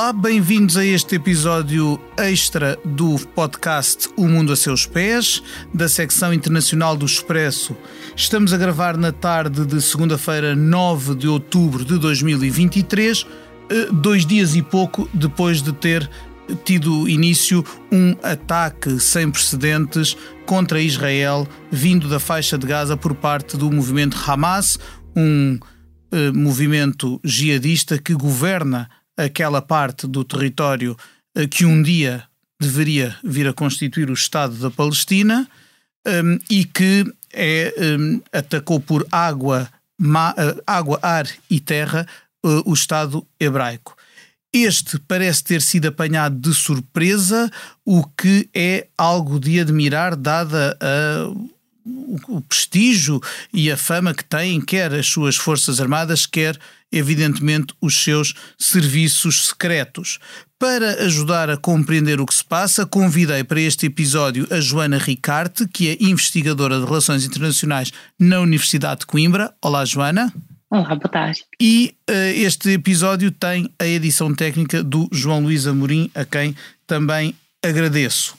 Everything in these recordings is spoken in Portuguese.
Olá, bem-vindos a este episódio extra do podcast O Mundo a Seus Pés, da secção internacional do Expresso. Estamos a gravar na tarde de segunda-feira, 9 de outubro de 2023, eh, dois dias e pouco depois de ter tido início um ataque sem precedentes contra Israel, vindo da faixa de Gaza por parte do movimento Hamas, um eh, movimento jihadista que governa aquela parte do território eh, que um dia deveria vir a constituir o Estado da Palestina um, e que é, um, atacou por água, uh, água, ar e terra uh, o Estado hebraico. Este parece ter sido apanhado de surpresa, o que é algo de admirar, dada a o prestígio e a fama que têm, quer as suas Forças Armadas, quer, evidentemente, os seus serviços secretos. Para ajudar a compreender o que se passa, convidei para este episódio a Joana Ricarte, que é investigadora de Relações Internacionais na Universidade de Coimbra. Olá, Joana. Olá, boa tarde. E uh, este episódio tem a edição técnica do João Luís Amorim, a quem também agradeço.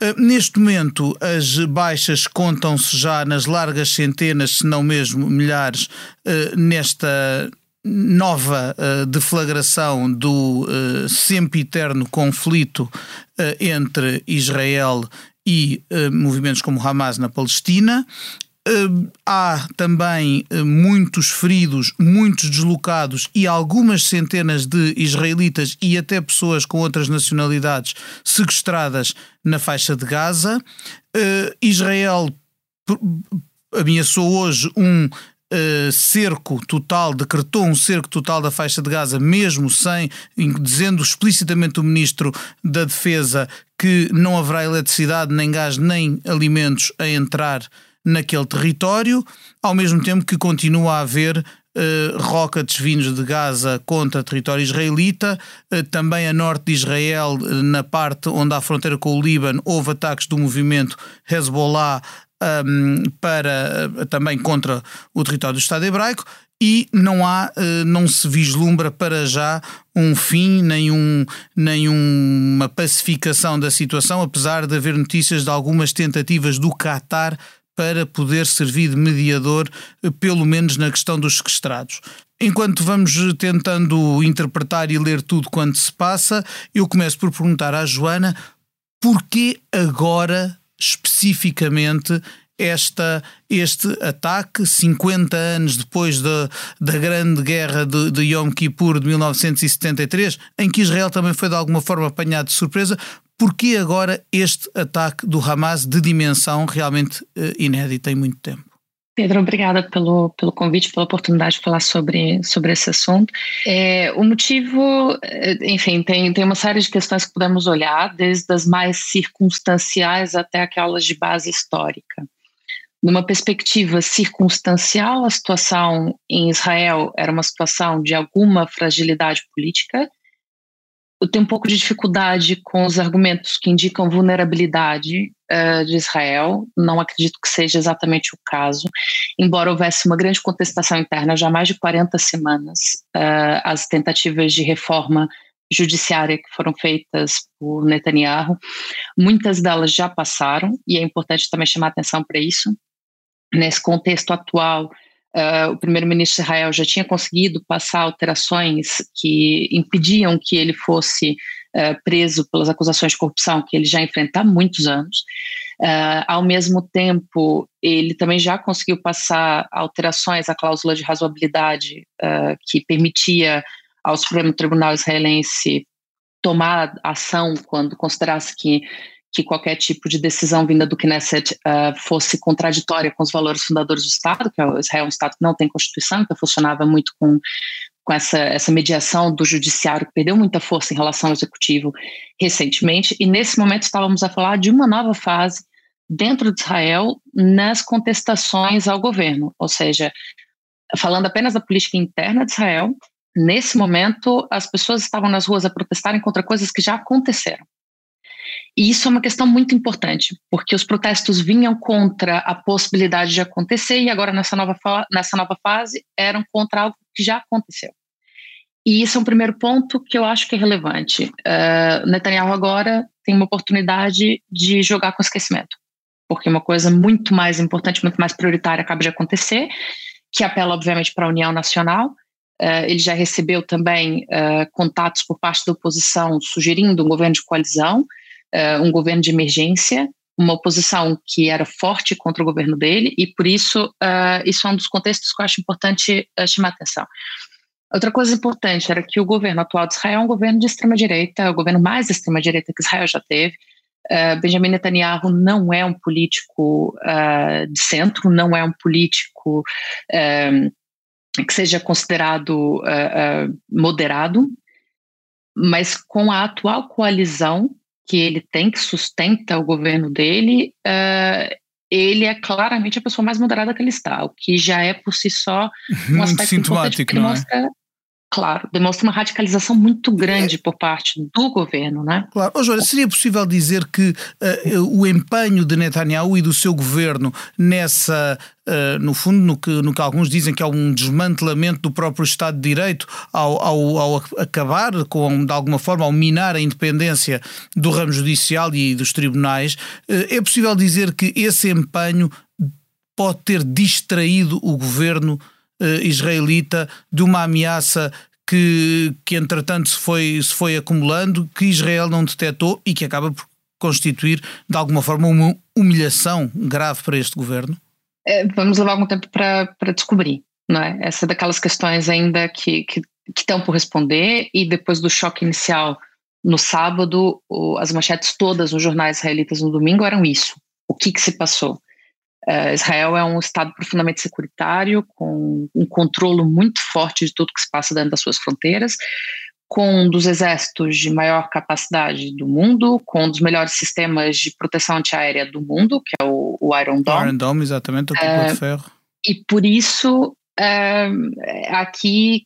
Uh, neste momento, as baixas contam-se já nas largas centenas, se não mesmo milhares, uh, nesta nova uh, deflagração do sempiterno conflito entre Israel e movimentos como Hamas na Palestina. Uh, há também uh, muitos feridos, muitos deslocados e algumas centenas de israelitas e até pessoas com outras nacionalidades sequestradas na faixa de Gaza. Uh, Israel ameaçou hoje um cerco total, decretou um cerco total da faixa de Gaza, mesmo sem, dizendo explicitamente o ministro da Defesa que não haverá eletricidade, nem gás, nem alimentos a entrar naquele território, ao mesmo tempo que continua a haver Uh, rockets vindos de Gaza contra território israelita. Uh, também a norte de Israel, uh, na parte onde há fronteira com o Líbano, houve ataques do movimento Hezbollah um, para, também contra o território do Estado hebraico. E não há, não se vislumbra para já um fim, nem, um, nem uma pacificação da situação, apesar de haver notícias de algumas tentativas do Qatar para poder servir de mediador, eh, pelo menos na questão dos sequestrados. Enquanto vamos tentando interpretar e ler tudo quanto se passa, eu começo por perguntar à Joana porquê agora, especificamente, esta, este ataque, 50 anos depois da, da grande guerra de, de Yom Kippur de 1973, em que Israel também foi de alguma forma apanhado de surpresa, Porquê agora este ataque do Hamas de dimensão realmente uh, inédita em muito tempo? Pedro, obrigada pelo, pelo convite, pela oportunidade de falar sobre, sobre esse assunto. É, o motivo, eh, enfim, tem, tem uma série de questões que podemos olhar, desde as mais circunstanciais até aquelas de base histórica. Numa perspectiva circunstancial, a situação em Israel era uma situação de alguma fragilidade política, eu tenho um pouco de dificuldade com os argumentos que indicam vulnerabilidade uh, de Israel. Não acredito que seja exatamente o caso, embora houvesse uma grande contestação interna já há mais de 40 semanas. Uh, as tentativas de reforma judiciária que foram feitas por Netanyahu, muitas delas já passaram, e é importante também chamar atenção para isso. Nesse contexto atual, Uh, o primeiro-ministro de Israel já tinha conseguido passar alterações que impediam que ele fosse uh, preso pelas acusações de corrupção que ele já enfrenta há muitos anos. Uh, ao mesmo tempo, ele também já conseguiu passar alterações à cláusula de razoabilidade que permitia ao Supremo Tribunal israelense tomar ação quando considerasse que que qualquer tipo de decisão vinda do Knesset uh, fosse contraditória com os valores fundadores do Estado, que é Israel é um Estado que não tem Constituição, então funcionava muito com, com essa, essa mediação do judiciário, que perdeu muita força em relação ao executivo recentemente, e nesse momento estávamos a falar de uma nova fase dentro de Israel nas contestações ao governo, ou seja, falando apenas da política interna de Israel, nesse momento as pessoas estavam nas ruas a protestarem contra coisas que já aconteceram. E isso é uma questão muito importante, porque os protestos vinham contra a possibilidade de acontecer e agora nessa nova, nessa nova fase eram contra algo que já aconteceu. E isso é um primeiro ponto que eu acho que é relevante. Uh, Netanyahu agora tem uma oportunidade de jogar com esquecimento, porque uma coisa muito mais importante, muito mais prioritária acaba de acontecer, que apela obviamente para a União Nacional. Uh, ele já recebeu também uh, contatos por parte da oposição sugerindo um governo de coalizão, uh, um governo de emergência, uma oposição que era forte contra o governo dele, e por isso uh, isso é um dos contextos que eu acho importante uh, chamar atenção. Outra coisa importante era que o governo atual de Israel é um governo de extrema-direita, o governo mais de extrema-direita que Israel já teve. Uh, Benjamin Netanyahu não é um político de centro, não é um político que seja considerado moderado, mas com a atual coalizão que ele tem, que sustenta o governo dele, uh, ele é claramente a pessoa mais moderada que ele está, o que já é por si só um Muito aspecto sintomático, não é? mostra, claro, demonstra uma radicalização muito grande por parte do governo, né? Claro. Oh, Joana, seria possível dizer que uh, o empenho de Netanyahu e do seu governo nessa, uh, no fundo, no que, no que alguns dizem que é um desmantelamento do próprio Estado de Direito ao, ao, ao acabar com, de alguma forma, ao minar a independência do ramo judicial e dos tribunais, uh, é possível dizer que esse empenho pode ter distraído o governo israelita de uma ameaça que, que entretanto se foi, se foi acumulando, que Israel não detectou e que acaba por constituir de alguma forma uma humilhação grave para este governo? É, vamos levar algum tempo para descobrir, não é? Essa é daquelas questões ainda que, que, que estão por responder e depois do choque inicial no sábado, as manchetes todas nos jornais israelitas no domingo eram isso. O que, que se passou? Uh, Israel é um Estado profundamente securitário, com um controle muito forte de tudo que se passa dentro das suas fronteiras, com um dos exércitos de maior capacidade do mundo, com um dos melhores sistemas de proteção antiaérea do mundo, que é o, o Iron Dome. Iron Dome, exatamente, o uh, de ferro. E por isso, uh, aqui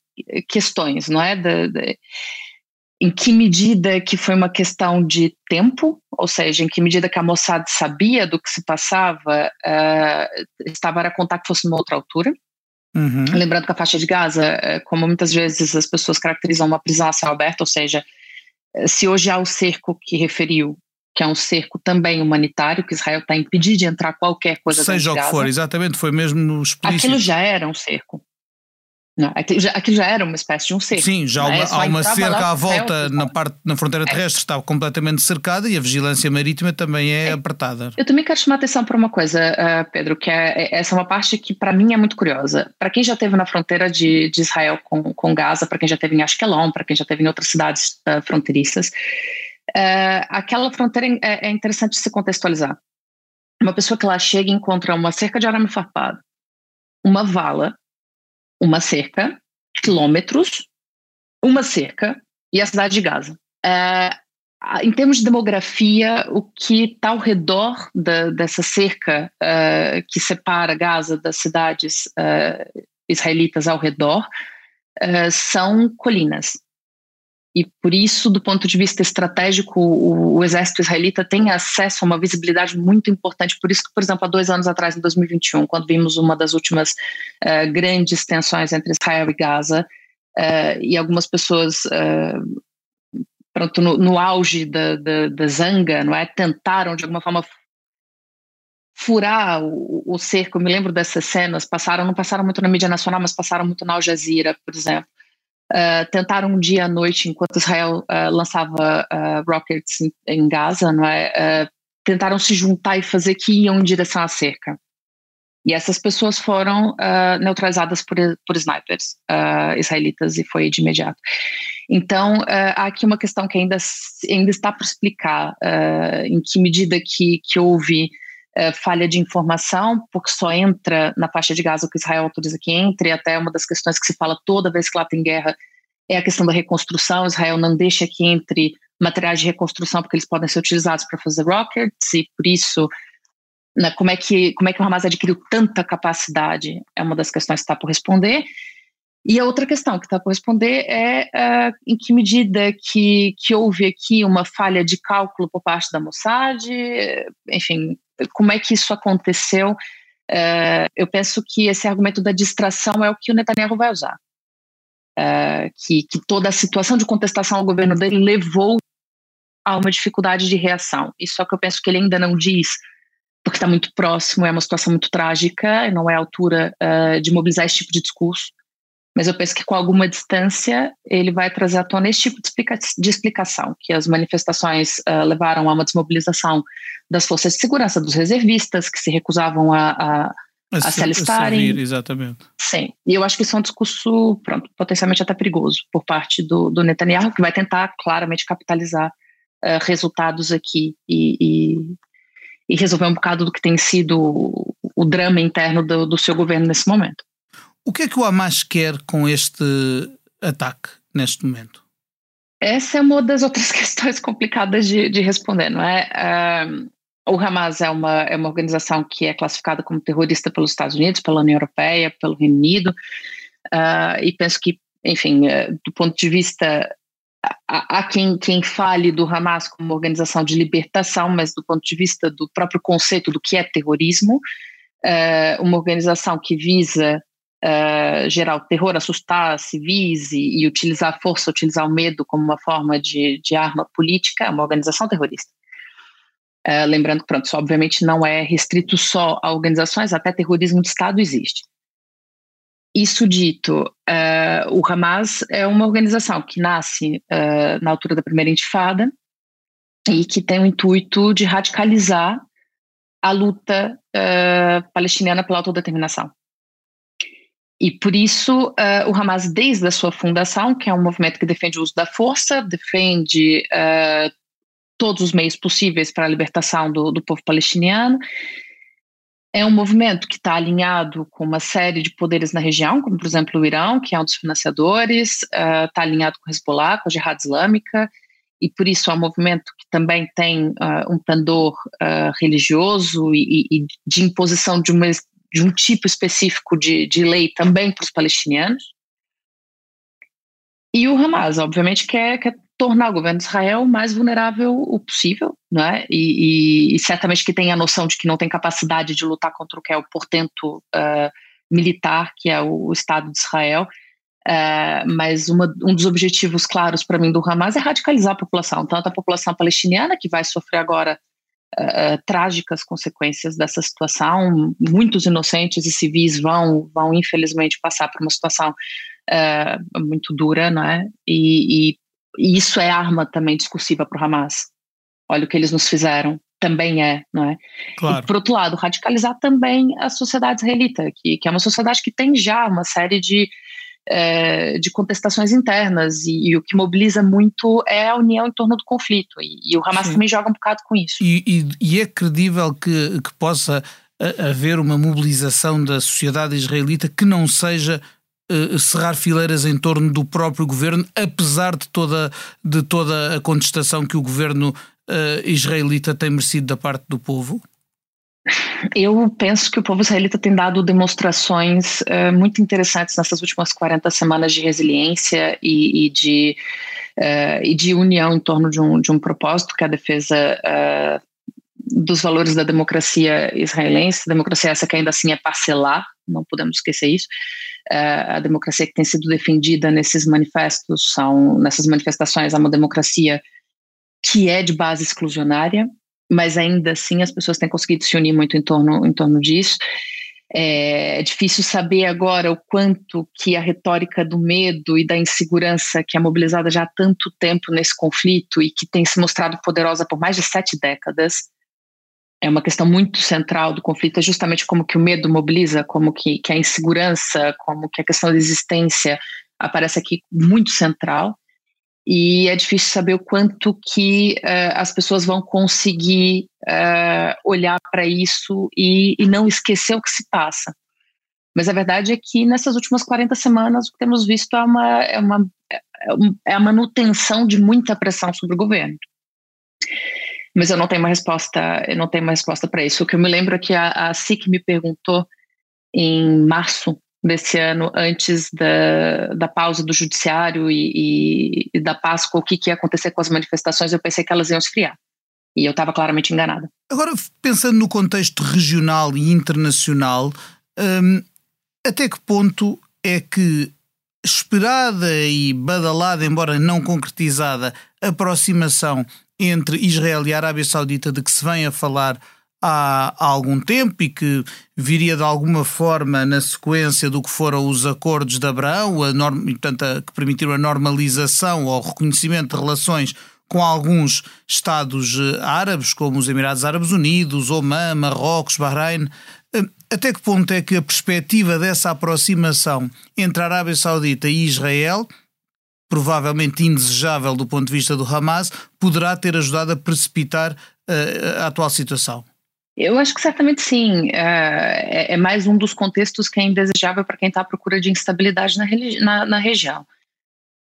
questões, não é? Em que medida que foi uma questão de tempo, ou seja, em que medida que a Mossad sabia do que se passava, uh, estava a contar que fosse numa outra altura. Uhum. Lembrando que a faixa de Gaza, uh, como muitas vezes as pessoas caracterizam uma prisão a céu aberto, ou seja, uh, se hoje há o cerco que referiu, que é um cerco também humanitário, que Israel está impedido de entrar qualquer coisa Seja o que for, exatamente, foi mesmo explícito. Aquilo já era um cerco. Não, aquilo, já, aquilo já era uma espécie de um cerco. Sim, já uma, é? há uma cerca à volta na, parte, na fronteira é. terrestre, é. está completamente cercada e a vigilância marítima também é, é, apertada. Eu também quero chamar a atenção para uma coisa, uh, Pedro, que é, é, essa é uma parte que para mim é muito curiosa. Para quem já esteve na fronteira de, de Israel com, com Gaza, para quem já esteve em Ashkelon, para quem já esteve em outras cidades uh, fronteiriças, uh, aquela fronteira é, é interessante se contextualizar. Uma pessoa que lá chega e encontra uma cerca de arame farpado, uma vala uma cerca, quilômetros, uma cerca e a cidade de Gaza. É, em termos de demografia, o que está ao redor da, dessa cerca uh, que separa Gaza das cidades uh, israelitas ao redor uh, são colinas. E por isso, do ponto de vista estratégico, o, o, exército israelita tem acesso a uma visibilidade muito importante. Por isso que, por exemplo, há dois anos atrás, em 2021, quando vimos uma das últimas uh, grandes tensões entre Israel e Gaza, uh, e algumas pessoas, uh, pronto, no, no auge da, da, da, zanga, não é, tentaram de alguma forma furar o, o cerco. Eu me lembro dessas cenas, passaram, não passaram muito na mídia nacional, mas passaram muito na Al Jazeera, por exemplo Uh, tentaram um dia à noite, enquanto Israel uh, lançava uh, rockets em, em, Gaza, não é? tentaram se juntar e fazer que iam em direção à cerca. E essas pessoas foram neutralizadas por, por snipers israelitas e foi de imediato. Então, há aqui uma questão que ainda, ainda está por explicar em que medida que, que houve uh, falha de informação, porque só entra na faixa de Gaza o que Israel autoriza que entre, até uma das questões que se fala toda vez que lá tem guerra é a questão da reconstrução. Israel não deixa que entre materiais de reconstrução porque eles podem ser utilizados para fazer rockets e por isso né, como é que como é que o Hamas adquiriu tanta capacidade é uma das questões que está por responder e a outra questão que está por responder é uh, em que medida que, que houve aqui uma falha de cálculo por parte da Mossad, enfim, como é que isso aconteceu? Uh, eu penso que esse argumento da distração é o que o Netanyahu vai usar. Uh, que, que toda a situação de contestação ao governo dele levou a uma dificuldade de reação. Isso é o que eu penso que ele ainda não diz, porque está muito próximo, é uma situação muito trágica, e não é a altura uh, de mobilizar esse tipo de discurso. Mas eu penso que com alguma distância ele vai trazer à tona esse tipo de, explica de explicação, que as manifestações uh, levaram a uma desmobilização das forças de segurança, dos reservistas, que se recusavam a, a, a, a se alistarem. Exatamente. Sim, e eu acho que isso é um discurso, pronto, potencialmente até perigoso por parte do, do Netanyahu, que vai tentar claramente capitalizar uh, resultados aqui e, e, e, resolver um bocado do que tem sido o, o drama interno do, do seu governo nesse momento. O que é que o Hamas quer com este ataque neste momento? Essa é uma das outras questões complicadas de, de responder, não é? Um, o Hamas é uma, é uma organização que é classificada como terrorista pelos Estados Unidos, pela União Europeia, pelo Reino Unido, uh, e penso que, enfim, uh, do ponto de vista. Há quem, quem fale do Hamas como organização de libertação, mas do ponto de vista do próprio conceito do que é terrorismo, uh, uma organização que visa uh, gerar terror, assustar civis e, e, utilizar a força, utilizar o medo como uma forma de, de arma política, é uma organização terrorista. Uh, lembrando que, pronto, isso obviamente não é restrito só a organizações, até terrorismo de Estado existe. Isso dito, uh, o Hamas é uma organização que nasce uh, na altura da primeira intifada e que tem o intuito de radicalizar a luta uh, palestiniana pela autodeterminação. E por isso uh, o Hamas, desde a sua fundação, que é um movimento que defende o uso da força, defende uh, todos os meios possíveis para a libertação do, do povo palestiniano, é um movimento que está alinhado com uma série de poderes na região, como por exemplo o Irão, que é um dos financiadores, está uh, alinhado com o Hezbollah, com a Jihad Islâmica, e por isso é um movimento que também tem uh, um pendor uh, religioso e, e, de imposição de uma de um tipo específico de, de lei também para os palestinianos. E o Hamas, obviamente, quer, quer tornar o governo de Israel o mais vulnerável o possível, não é? E, e, e, certamente que tem a noção de que não tem capacidade de lutar contra o que é o portento uh, militar, que é o, o, Estado de Israel. Uh, mas uma, um dos objetivos claros para mim do Hamas é radicalizar a população, tanto a população palestiniana, que vai sofrer agora uh, trágicas consequências dessa situação. Muitos inocentes e civis vão, vão infelizmente, passar por uma situação uh, muito dura, não é? E, e, e, isso é arma também discursiva para o Hamas. Olha o que eles nos fizeram, também é, não é? Claro. E, por outro lado, radicalizar também a sociedade israelita, que, que é uma sociedade que tem já uma série de é, de contestações internas e, e, o que mobiliza muito é a união em torno do conflito e, e o Hamas Sim. também joga um bocado com isso. E, e é credível que, que possa haver uma mobilização da sociedade israelita que não seja uh, cerrar fileiras em torno do próprio governo, apesar de toda, de toda a contestação que o governo uh, israelita tem merecido da parte do povo? Eu penso que o povo israelita tem dado demonstrações uh, muito interessantes nessas últimas 40 semanas de resiliência e, e de, uh, e de união em torno de um, de um propósito, que é a defesa uh, dos valores da democracia israelense, democracia essa que ainda assim é parcelar, não podemos esquecer isso. a democracia que tem sido defendida nesses manifestos são nessas manifestações é uma democracia que é de base exclusionária, mas ainda assim as pessoas têm conseguido se unir muito em torno, em torno disso. É, difícil saber agora o quanto que a retórica do medo e da insegurança que é mobilizada já há tanto tempo nesse conflito e que tem se mostrado poderosa por mais de sete décadas é uma questão muito central do conflito, é justamente como que o medo mobiliza, como que, que a insegurança, como que a questão da existência aparece aqui muito central e é difícil saber o quanto que uh, as pessoas vão conseguir uh, olhar para isso e, e, não esquecer o que se passa. Mas a verdade é que nessas últimas 40 semanas o que temos visto é, uma, é, uma, é a manutenção de muita pressão sobre o governo. Mas eu não tenho uma resposta, eu não tenho uma resposta para isso. O que eu me lembro é que a, a SIC me perguntou em março desse ano, antes da, da pausa do judiciário e, e, e da Páscoa, o que, que ia acontecer com as manifestações, eu pensei que elas iam esfriar. E eu estava claramente enganada. Agora, pensando no contexto regional e internacional, hum, até que ponto é que esperada e badalada, embora não concretizada, aproximação entre Israel e Arábia Saudita de que se vem a falar há, algum tempo e que viria de alguma forma na sequência do que foram os acordos de Abraão, a norm, portanto, a, que permitiram a normalização ou reconhecimento de relações com alguns Estados eh, árabes, como os Emirados Árabes Unidos, Oman, Marrocos, Bahrein. Eh, até que ponto é que a perspectiva dessa aproximação entre a Arábia Saudita e Israel provavelmente indesejável do ponto de vista do Hamas, poderá ter ajudado a precipitar uh, a atual situação? Eu acho que certamente sim. Uh, é, é, mais um dos contextos que é indesejável para quem está à procura de instabilidade na, na, na região.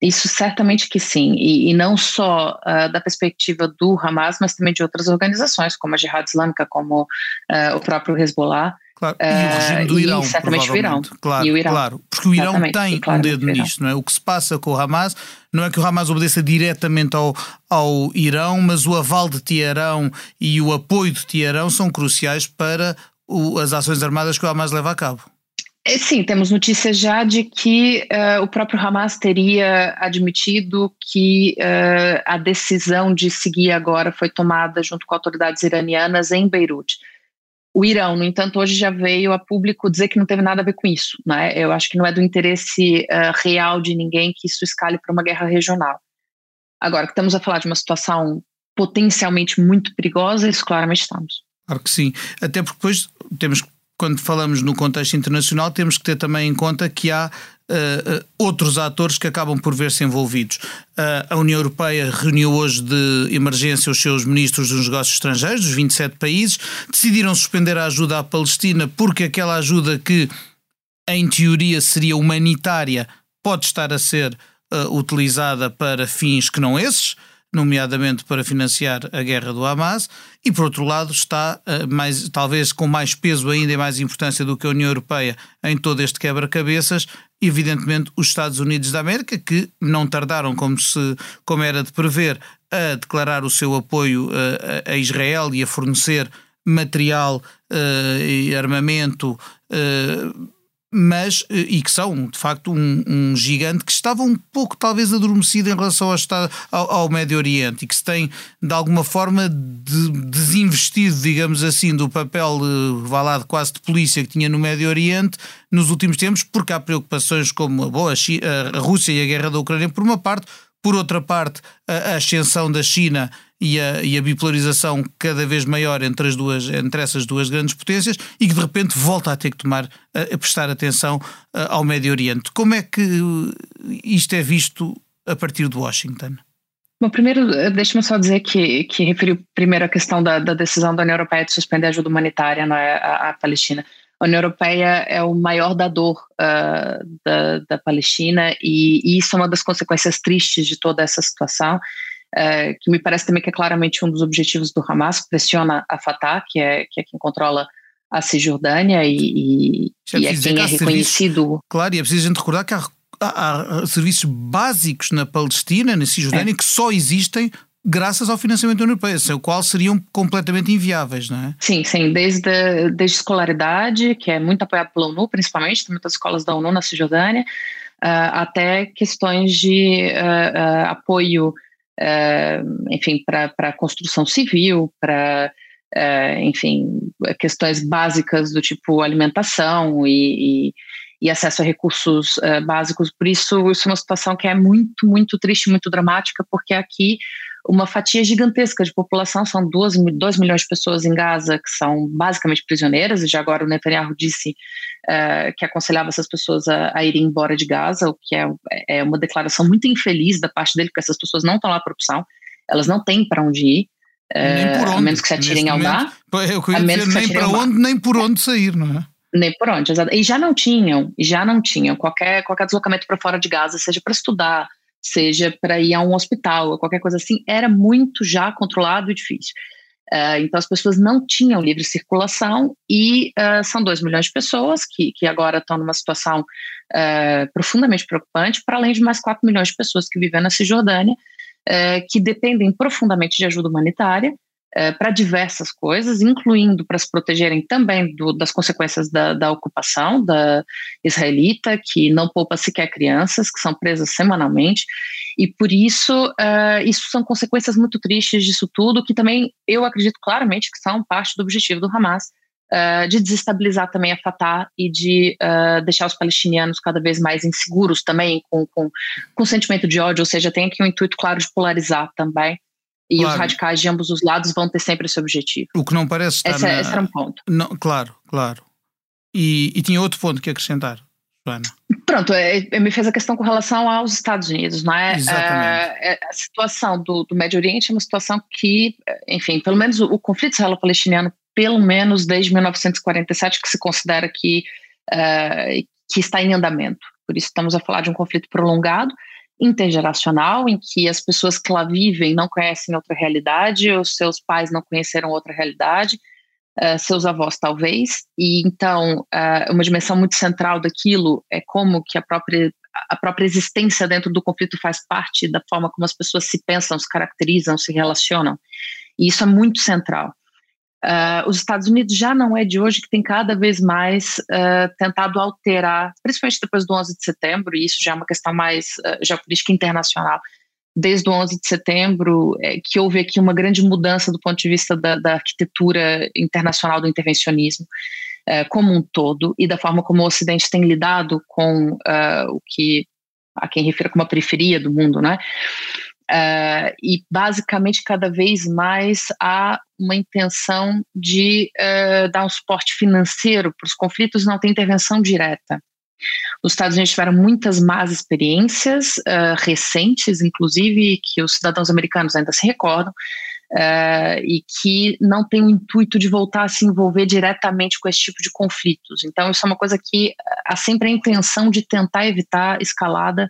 Isso certamente que sim, e, e não só uh, da perspectiva do Hamas, mas também de outras organizações, como a Jihad Islâmica, como uh, o próprio Hezbollah. Claro. E o regime do Irão, certamente o Irão. Claro, e o Irão. claro. Porque o Irão tem um dedo nisto, não é? O que se passa com o Hamas não é que o Hamas obedeça diretamente ao, ao Irão, mas o aval de Teherão e o apoio de Teherão são cruciais para o, as ações armadas que o Hamas leva a cabo. É, sim, temos notícias já de que uh, o próprio Hamas teria admitido que uh, a decisão de seguir agora foi tomada junto com autoridades iranianas em Beirute. O Irão, no entanto, hoje já veio a público dizer que não teve nada a ver com isso. Né? Eu acho que não é do interesse uh, real de ninguém que isso escale para uma guerra regional. Agora, que estamos a falar de uma situação potencialmente muito perigosa, isso claramente estamos. Claro que sim. Até porque depois temos que quando falamos no contexto internacional, temos que ter também em conta que há uh, outros atores que acabam por ver-se envolvidos. Uh, a União Europeia reuniu hoje de emergência os seus ministros dos negócios estrangeiros, dos 27 países, decidiram suspender a ajuda à Palestina porque aquela ajuda que, em teoria, seria humanitária, pode estar a ser utilizada para fins que não esses nomeadamente para financiar a guerra do Hamas, e por outro lado está uh, mais, talvez com mais peso ainda e mais importância do que a União Europeia em todo este quebra-cabeças, evidentemente os Estados Unidos da América, que não tardaram, como, se, como era de prever, a declarar o seu apoio uh, a Israel e a fornecer material uh, e armamento mas eh, e que são de facto um, um, gigante que estava um pouco talvez adormecido em relação ao, estado, ao, ao Médio Oriente e que se tem de alguma forma de, desinvestido, digamos assim, do papel eh, vá lá, de quase de polícia que tinha no Médio Oriente nos últimos tempos, porque há preocupações como a, boa, a Rússia e a guerra da Ucrânia por uma parte, por outra parte, a ascensão da China e a, e a, bipolarização cada vez maior entre, as duas, entre essas duas grandes potências e que de repente volta a ter que tomar, a, a prestar atenção a, ao Médio Oriente. Como é que isto é visto a partir de Washington? Bom, primeiro, deixe-me só dizer que, que referiu primeiro a questão da, da, decisão da União Europeia de suspender a ajuda humanitária é, à, à, Palestina. A União Europeia é o maior dador uh, da, da Palestina e, e isso é uma das consequências tristes de toda essa situação é, que me parece também que é claramente um dos objetivos do Hamas, pressiona a Fatah, que é, que é quem controla a Cisjordânia e, e, é, e é quem é reconhecido. Serviço, claro, e é preciso a gente recordar que há, há, há serviços básicos na Palestina, na Cisjordânia, é. que só existem graças ao financiamento da União Europeia, sem o qual seriam completamente inviáveis, não é? Sim, sim, desde, desde escolaridade, que é muito apoiado pela ONU, principalmente, tem muitas escolas da ONU na Cisjordânia, uh, até questões de uh, uh, apoio uh, enfim, para a construção civil, para, uh, enfim, questões básicas do tipo alimentação e, e, e acesso a recursos uh, básicos. Por isso, isso é uma situação que é muito, muito triste, muito dramática, porque aqui uma fatia gigantesca de população, são 2 milhões de pessoas em Gaza que são basicamente prisioneiras, e já agora o Netanyahu disse uh, que aconselhava essas pessoas a, a, irem embora de Gaza, o que é, é uma declaração muito infeliz da parte dele, porque essas pessoas não estão lá por opção, elas não têm para onde ir. Por onde. A menos que se atirem ao mar. Eu queria dizer, nem para onde, nem por onde sair, não é? Nem por onde, exato. E já não tinham, já não tinham qualquer, qualquer deslocamento para fora de Gaza, seja para estudar, seja para ir a um hospital, ou qualquer coisa assim, era muito já controlado e difícil. Uh, então as pessoas não tinham livre circulação e uh, são 2 milhões de pessoas que, que agora estão numa situação uh, profundamente preocupante, para além de mais 4 milhões de pessoas que vivem na Cisjordânia, que dependem profundamente de ajuda humanitária é, para diversas coisas, incluindo para se protegerem também do, das consequências da, da, ocupação da israelita, que não poupa sequer crianças, que são presas semanalmente, e por isso, uh, isso são consequências muito tristes disso tudo, que também eu acredito claramente que são parte do objetivo do Hamas, Uh, de desestabilizar também a Fatah e de uh, deixar os palestinianos cada vez mais inseguros também, com, com, com sentimento de ódio, ou seja, tem aqui um intuito claro de polarizar também. E claro. os radicais de ambos os lados vão ter sempre esse objetivo. O que não parece estar. Essa, na... Esse era um ponto. Não, claro, claro. E, e tinha outro ponto que acrescentar, Joana. Pronto, é, é, me fez a questão com relação aos Estados Unidos, não é? Exatamente. É, é, a situação do, do, Médio Oriente é uma situação que, enfim, pelo menos o, o conflito israelo-palestiniano, pelo menos desde 1947, que se considera que, uh, que está em andamento. Por isso estamos a falar de um conflito prolongado intergeracional, em que as pessoas que lá vivem não conhecem outra realidade, os seus pais não conheceram outra realidade, uh, seus avós talvez, e então uh, uma dimensão muito central daquilo é como que a própria a própria existência dentro do conflito faz parte da forma como as pessoas se pensam, se caracterizam, se relacionam. E isso é muito central. Uh, os Estados Unidos já não é de hoje que tem cada vez mais uh, tentado alterar, principalmente depois do 11 de setembro, e isso já é uma questão mais uh, geopolítica internacional. Desde o 11 de setembro, é, que houve aqui uma grande mudança do ponto de vista da, da arquitetura internacional do intervencionismo como um todo e da forma como o Ocidente tem lidado com o que a quem refira como a periferia do mundo, né? Uh, e basicamente cada vez mais há uma intenção de uh, dar um suporte financeiro para os conflitos, não tem intervenção direta. Os Estados Unidos tiveram muitas más experiências uh, recentes, inclusive, que os cidadãos americanos ainda se recordam, e que não tem o intuito de voltar a se envolver diretamente com esse tipo de conflitos. Então, isso é uma coisa que há sempre a intenção de tentar evitar escalada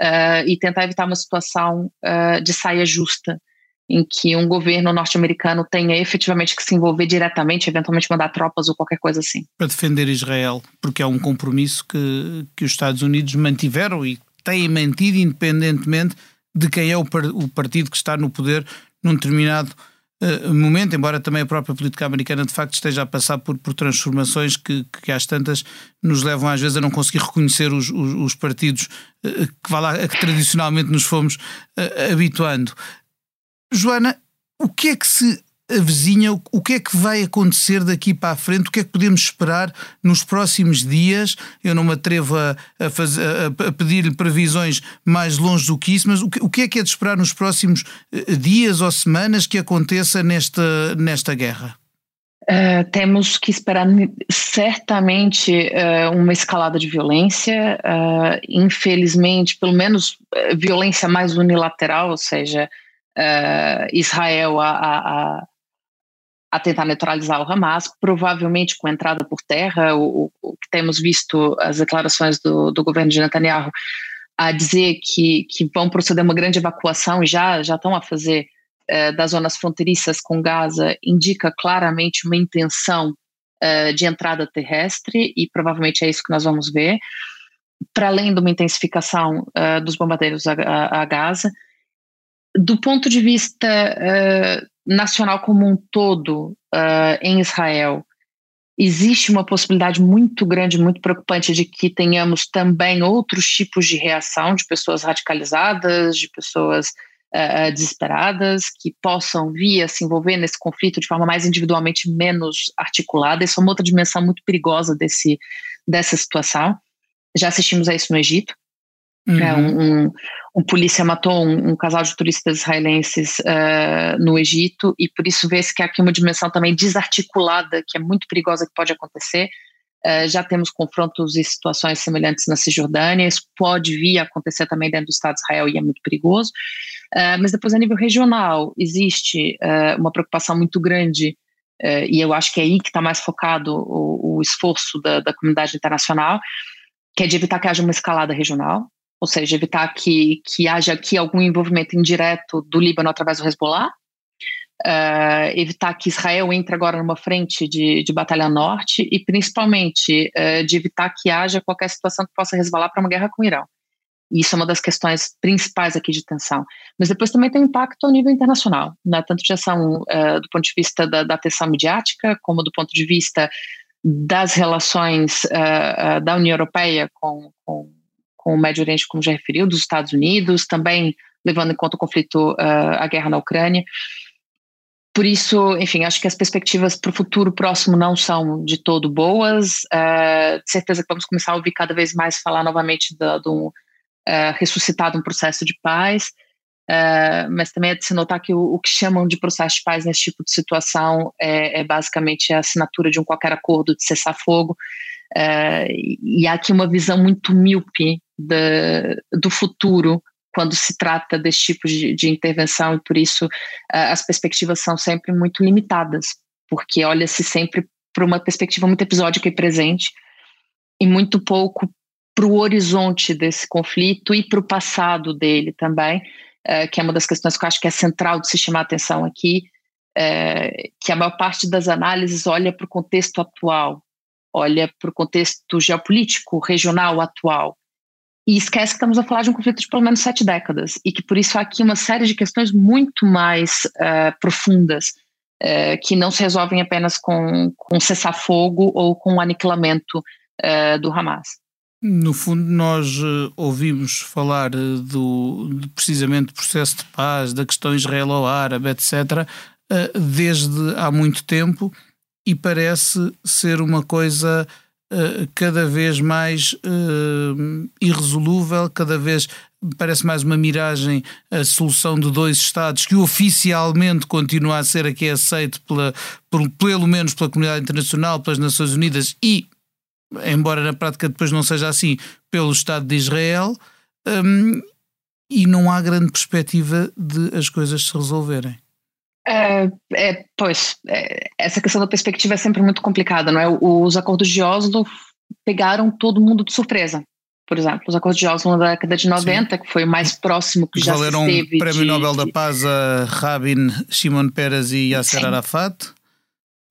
uh, e tentar evitar uma situação uh, de saia justa em que um governo norte-americano tenha efetivamente que se envolver diretamente, eventualmente mandar tropas ou qualquer coisa assim. Para defender Israel, porque é um compromisso que, que os Estados Unidos mantiveram e têm mantido independentemente de quem é o, o partido que está no poder num determinado eh, momento, embora também a própria política americana de facto esteja a passar por, por transformações que, que às tantas nos levam às vezes a não conseguir reconhecer os, os, os partidos uh, que, lá, a que tradicionalmente nos fomos uh, habituando. Joana, o que é que se avizinha, o que é que vai acontecer daqui para a frente, o que é que podemos esperar nos próximos dias? Eu não me atrevo a, a, a, a pedir previsões mais longe do que isso, mas o que, o que, é que é de esperar nos próximos eh, dias ou semanas que aconteça nesta, nesta guerra? Uh, temos que esperar certamente uh, uma escalada de violência, uh, infelizmente, pelo menos violência mais unilateral, ou seja, Israel a, a, a tentar neutralizar o Hamas, provavelmente com entrada por terra. O, o que temos visto as declarações do, do governo de Netanyahu a dizer que, que vão proceder uma grande evacuação e já, já estão a fazer eh, das zonas fronteiriças com Gaza, indica claramente uma intenção eh, de entrada terrestre e provavelmente é isso que nós vamos ver, para além de uma intensificação eh, dos bombardeios a, a, a, Gaza. Do ponto de vista nacional como um todo uh, em Israel, existe uma possibilidade muito grande, muito preocupante de que tenhamos também outros tipos de reação de pessoas radicalizadas, de pessoas uh, desesperadas, que possam vir a se envolver nesse conflito de forma mais individualmente menos articulada. Isso é uma outra dimensão muito perigosa desse, dessa situação. Já assistimos a isso no Egito. Uhum. É, um, um, um, polícia matou um, um, casal de turistas israelenses uh, no Egito e por isso vê-se que há aqui uma dimensão também desarticulada que é muito perigosa que pode acontecer. Uh, já temos confrontos e situações semelhantes na Cisjordânia, isso pode vir a acontecer também dentro do Estado de Israel e é muito perigoso. Uh, mas depois, a nível regional, existe uma preocupação muito grande e eu acho que é aí que está mais focado o, o esforço da, da comunidade internacional, que é de evitar que haja uma escalada regional, ou seja, evitar que, que haja aqui algum envolvimento indireto do Líbano através do Hezbollah, uh, evitar que Israel entre agora numa frente de, de Batalha Norte e, principalmente, uh, de evitar que haja qualquer situação que possa resvalar para uma guerra com o Irã. Isso é uma das questões principais aqui de tensão. Mas depois também tem impacto ao nível internacional, né? tanto de ação uh, do ponto de vista da, da atenção midiática, como do ponto de vista das relações da União Europeia com, com com o Médio Oriente, como já referiu, dos Estados Unidos, também levando em conta o conflito, uh, a guerra na Ucrânia. Por isso, enfim, acho que as perspectivas para o futuro próximo não são de todo boas. Uh, certeza que vamos começar a ouvir cada vez mais falar novamente de um uh, ressuscitado um processo de paz. Uh, mas também é de se notar que o, o, que chamam de processo de paz nesse tipo de situação é, é basicamente a assinatura de um qualquer acordo de cessar-fogo. Uh, e há aqui uma visão muito míope do futuro quando se trata desse tipo de, de intervenção, e por isso uh, as perspectivas são sempre muito limitadas, porque olha-se sempre para uma perspectiva muito episódica e presente, e muito pouco para o horizonte desse conflito e para o passado dele também, uh, que é uma das questões que eu acho que é central de se chamar a atenção aqui, uh, que a maior parte das análises olha para o contexto atual, olha para o contexto geopolítico regional atual, e esquece que estamos a falar de um conflito de pelo menos sete décadas e que por isso há aqui uma série de questões muito mais uh, profundas uh, que não se resolvem apenas com, com cessar-fogo ou com o aniquilamento uh, do Hamas. No fundo, nós ouvimos falar do, precisamente do processo de paz, da questão israelo-árabe, etc., desde há muito tempo e parece ser uma coisa uh, cada vez mais uh, irresolúvel, cada vez parece mais uma miragem a solução de dois Estados que oficialmente continua a ser aqui aceito pela, por, pelo menos pela comunidade internacional, pelas Nações Unidas e, embora na prática depois não seja assim, pelo Estado de Israel. Um, e não há grande perspectiva de as coisas se resolverem. É, é, pois, é, essa questão da perspectiva é sempre muito complicada, não é? Os acordos de Oslo pegaram todo mundo de surpresa. Por exemplo, os acordos de Oslo na década de 90, Sim. que foi o mais próximo que já Valeram se teve. Prémio de, Nobel da Paz a Rabin, Shimon Peres e Yasser Sim. Arafat.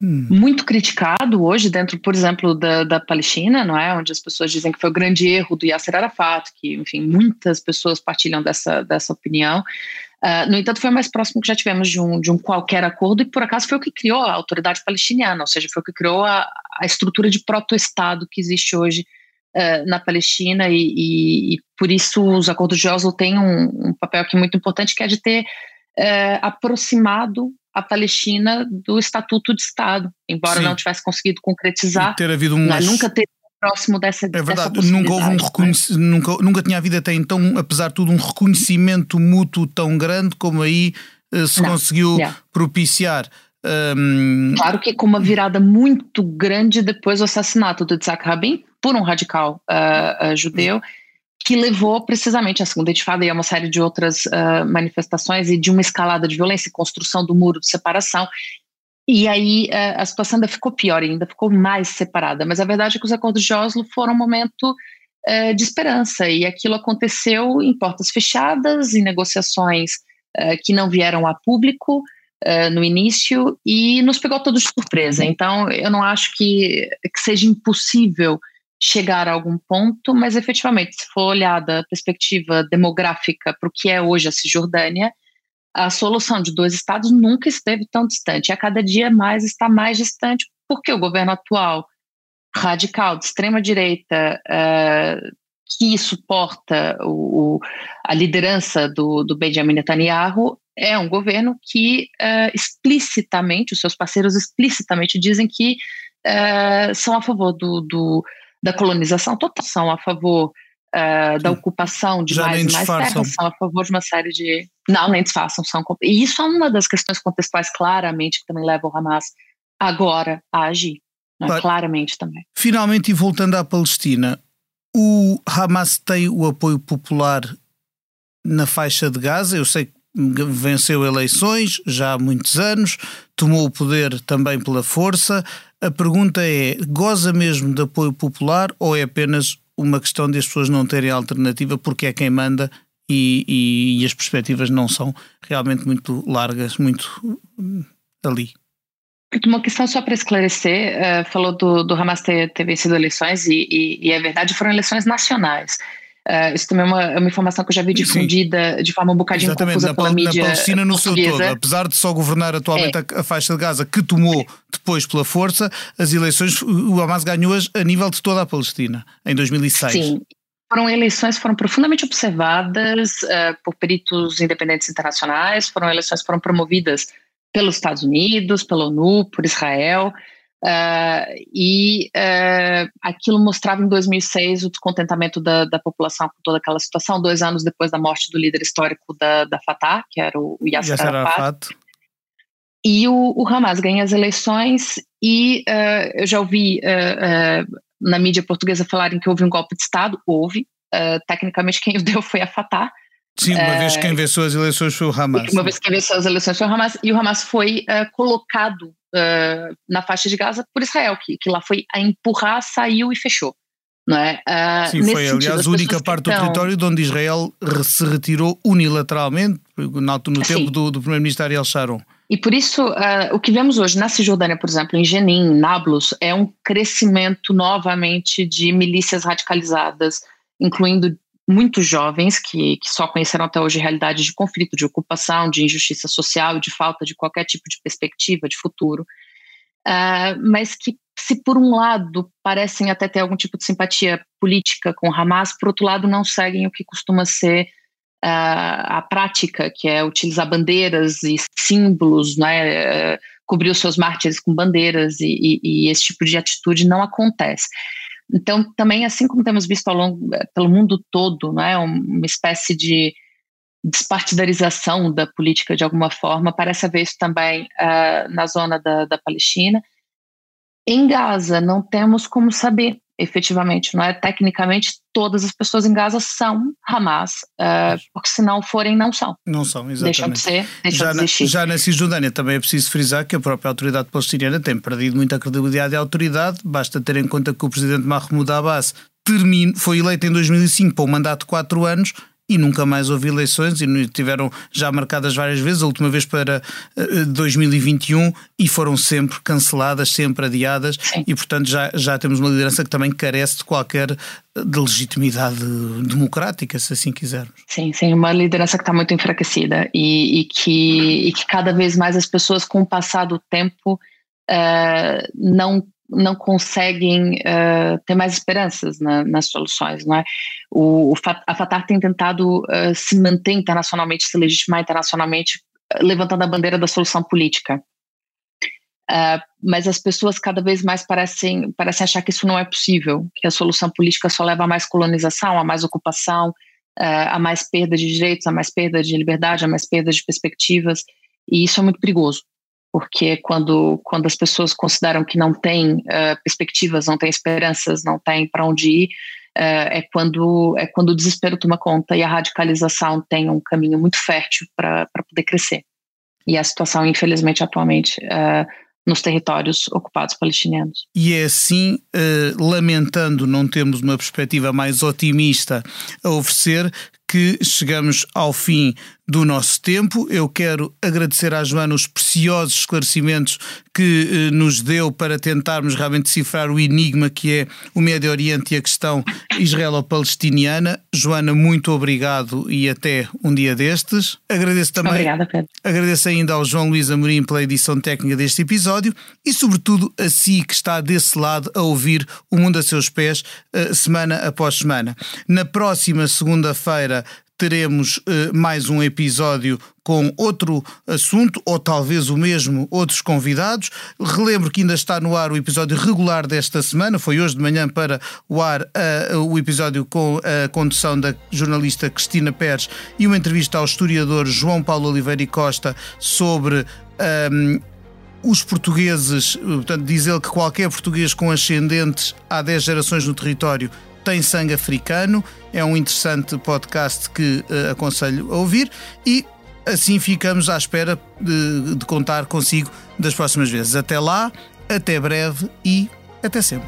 Hum. Muito criticado hoje dentro, por exemplo, da, da Palestina, não é? Onde as pessoas dizem que foi o grande erro do Yasser Arafat, que, enfim, muitas pessoas partilham dessa, dessa opinião. Uh, no entanto, foi o mais próximo que já tivemos de um, de um qualquer acordo e, por acaso, foi o que criou a autoridade palestiniana, ou seja, foi o que criou a, a estrutura de proto-estado que existe hoje uh, na Palestina e, e, e, por isso os acordos de Oslo têm um, um, papel aqui muito importante que é de ter uh, aproximado a Palestina do Estatuto de Estado, embora Sim. não tivesse conseguido concretizar, ter havido um... nunca teve próximo dessa É verdade, nunca houve um reconhecimento, nunca, nunca tinha havido até então, apesar de tudo, um reconhecimento mútuo tão grande como aí uh, se não, conseguiu yeah. propiciar. Um... Claro que com uma virada muito grande depois do assassinato do Isaac Rabin por um radical uh, uh, judeu, que levou precisamente à segunda intifada e a uma série de outras manifestações e de uma escalada de violência, construção do muro de separação e aí a, a situação ainda ficou pior, ainda ficou mais separada. Mas a verdade é que os acordos de Oslo foram um momento uh, de esperança, e aquilo aconteceu em portas fechadas, em negociações uh, que não vieram a público uh, no início, e nos pegou todos de surpresa. Então, eu não acho que, que seja impossível chegar a algum ponto, mas efetivamente, se for olhada a perspectiva demográfica para o que é hoje a Cisjordânia, a solução de dois estados nunca esteve tão distante. A cada dia mais está mais distante, porque o governo atual, radical, de extrema-direita, uh, que suporta o, a liderança do, do Benjamin Netanyahu, é um governo que uh, explicitamente, os seus parceiros explicitamente dizem que uh, são a favor do, do, da colonização total, são a favor uh, da ocupação de Já mais e mais terras, são a favor de uma série de. Não, nem disfarçam. São... E isso é uma das questões contextuais, claramente, que também leva o Hamas agora a agir. Né? Claro. Claramente também. Finalmente, e voltando à Palestina, o Hamas tem o apoio popular na faixa de Gaza. Eu sei que venceu eleições já há muitos anos, tomou o poder também pela força. A pergunta é: goza mesmo de apoio popular ou é apenas uma questão de as pessoas não terem alternativa porque é quem manda e, e, e as perspectivas não são realmente muito largas, muito hum, ali? Uma questão só para esclarecer, uh, falou do, do Hamas ter, ter vencido eleições e, e, e é verdade, foram eleições nacionais. Uh, isso também é uma, é uma, informação que eu já vi difundida Sim. de forma um bocadinho Exatamente. confusa na, pela na mídia Palestina no seu todo, apesar de só governar atualmente é. a, a, faixa de Gaza, que tomou depois pela força, as eleições, o Hamas ganhou-as a nível de toda a Palestina, em 2006. Sim, foram eleições foram profundamente observadas uh, por peritos independentes internacionais, foram eleições foram promovidas pelos Estados Unidos, pela ONU, por Israel, Uh, e uh, aquilo mostrava em 2006 o descontentamento da, da, população com toda aquela situação, dois anos depois da morte do líder histórico da, da Fatah, que era o, Yasser, Yasser Arafat. Arafat. E o, o, Hamas ganha as eleições e uh, eu já ouvi na mídia portuguesa falarem que houve um golpe de Estado, houve. tecnicamente quem o deu foi a Fatah, Sim, uma vez que quem venceu as eleições foi o Hamas. Uma vez que quem venceu as eleições foi o Hamas, e o Hamas foi colocado uh, na faixa de Gaza por Israel, que, que lá foi a empurrar, saiu e fechou. Não é? Uh, Sim, foi sentido, aliás a única parte estão... do território onde Israel se retirou unilateralmente no, tempo do, do primeiro-ministro Ariel Sharon. E por isso, uh, o que vemos hoje na Cisjordânia, por exemplo, em Jenin, Nablus, é um crescimento novamente de milícias radicalizadas, incluindo muitos jovens que, que só conheceram até hoje realidade de conflito, de ocupação, de injustiça social, de falta de qualquer tipo de perspectiva de futuro, uh, mas que, se por um lado parecem até ter algum tipo de simpatia política com Hamas, por outro lado não seguem o que costuma ser uh, a prática, que é utilizar bandeiras e símbolos, né, uh, cobrir os seus mártires com bandeiras, e, e, e esse tipo de atitude não acontece. Então, também, assim como temos visto ao longo, eh, pelo mundo todo, né, uma espécie de despartidarização da política de alguma forma, parece haver isso também uh, na zona da, da Palestina. Em Gaza, não temos como saber efetivamente, não é? Tecnicamente, todas as pessoas em Gaza são Hamas, uh, porque se não forem, não são. Não são, exatamente. Deixam de ser, deixam já de existir. Na, já na Cisjordânia também é preciso frisar que a própria autoridade palestiniana tem perdido muita credibilidade e autoridade, basta ter em conta que o presidente Mahmoud Abbas termine, foi eleito em 2005 para um mandato de quatro anos, e nunca mais houve eleições e tiveram já marcadas várias vezes, a última vez para 2021 eh, e foram sempre canceladas, sempre adiadas Sim. e portanto já, já temos uma liderança que também carece de qualquer eh, de legitimidade democrática, se assim quisermos. Sim, sim, uma liderança que está muito enfraquecida e, e, que, e que cada vez mais as pessoas com o passar do tempo uh, não não conseguem uh, ter mais esperanças na, nas soluções, não é? O, a Fatah tem tentado uh, se manter internacionalmente, se legitimar internacionalmente, uh, levantando a bandeira da solução política. mas as pessoas cada vez mais parecem, parecem achar que isso não é possível, que a solução política só leva a mais colonização, a mais ocupação, a mais perda de direitos, a mais perda de liberdade, a mais perda de perspectivas, e isso é muito perigoso porque quando, quando as pessoas consideram que não tem uh, perspectivas, não tem esperanças, não tem para onde ir, uh, é, quando, é quando o desespero toma conta e a radicalização tem um caminho muito fértil para poder crescer. E a situação, infelizmente, atualmente, uh, nos territórios ocupados palestinianos. E é assim, lamentando não termos uma perspectiva mais otimista a oferecer, que chegamos ao fim do nosso tempo. Eu quero agradecer à Joana os preciosos esclarecimentos que eh, nos deu para tentarmos realmente decifrar o enigma que é o Médio Oriente e a questão israelo-palestiniana. Joana, muito obrigado e até um dia destes. Agradeço também. Obrigada, Pedro. Agradeço ainda ao João Luís Amorim pela edição técnica deste episódio e, sobretudo, a si que está desse lado a ouvir o mundo a seus pés, eh, semana após semana. Na próxima segunda-feira teremos uh, mais um episódio com outro assunto, ou talvez o mesmo, outros convidados. Relembro que ainda está no ar o episódio regular desta semana, foi hoje de manhã para o ar uh, o episódio com a condução da jornalista Cristina Pérez e uma entrevista ao historiador João Paulo Oliveira e Costa sobre. Um, os portugueses, portanto, diz ele que qualquer português com ascendentes há 10 gerações no território tem sangue africano. É um interessante podcast que uh, aconselho a ouvir e assim ficamos à espera de, de contar consigo das próximas vezes. Até lá, até breve e até sempre.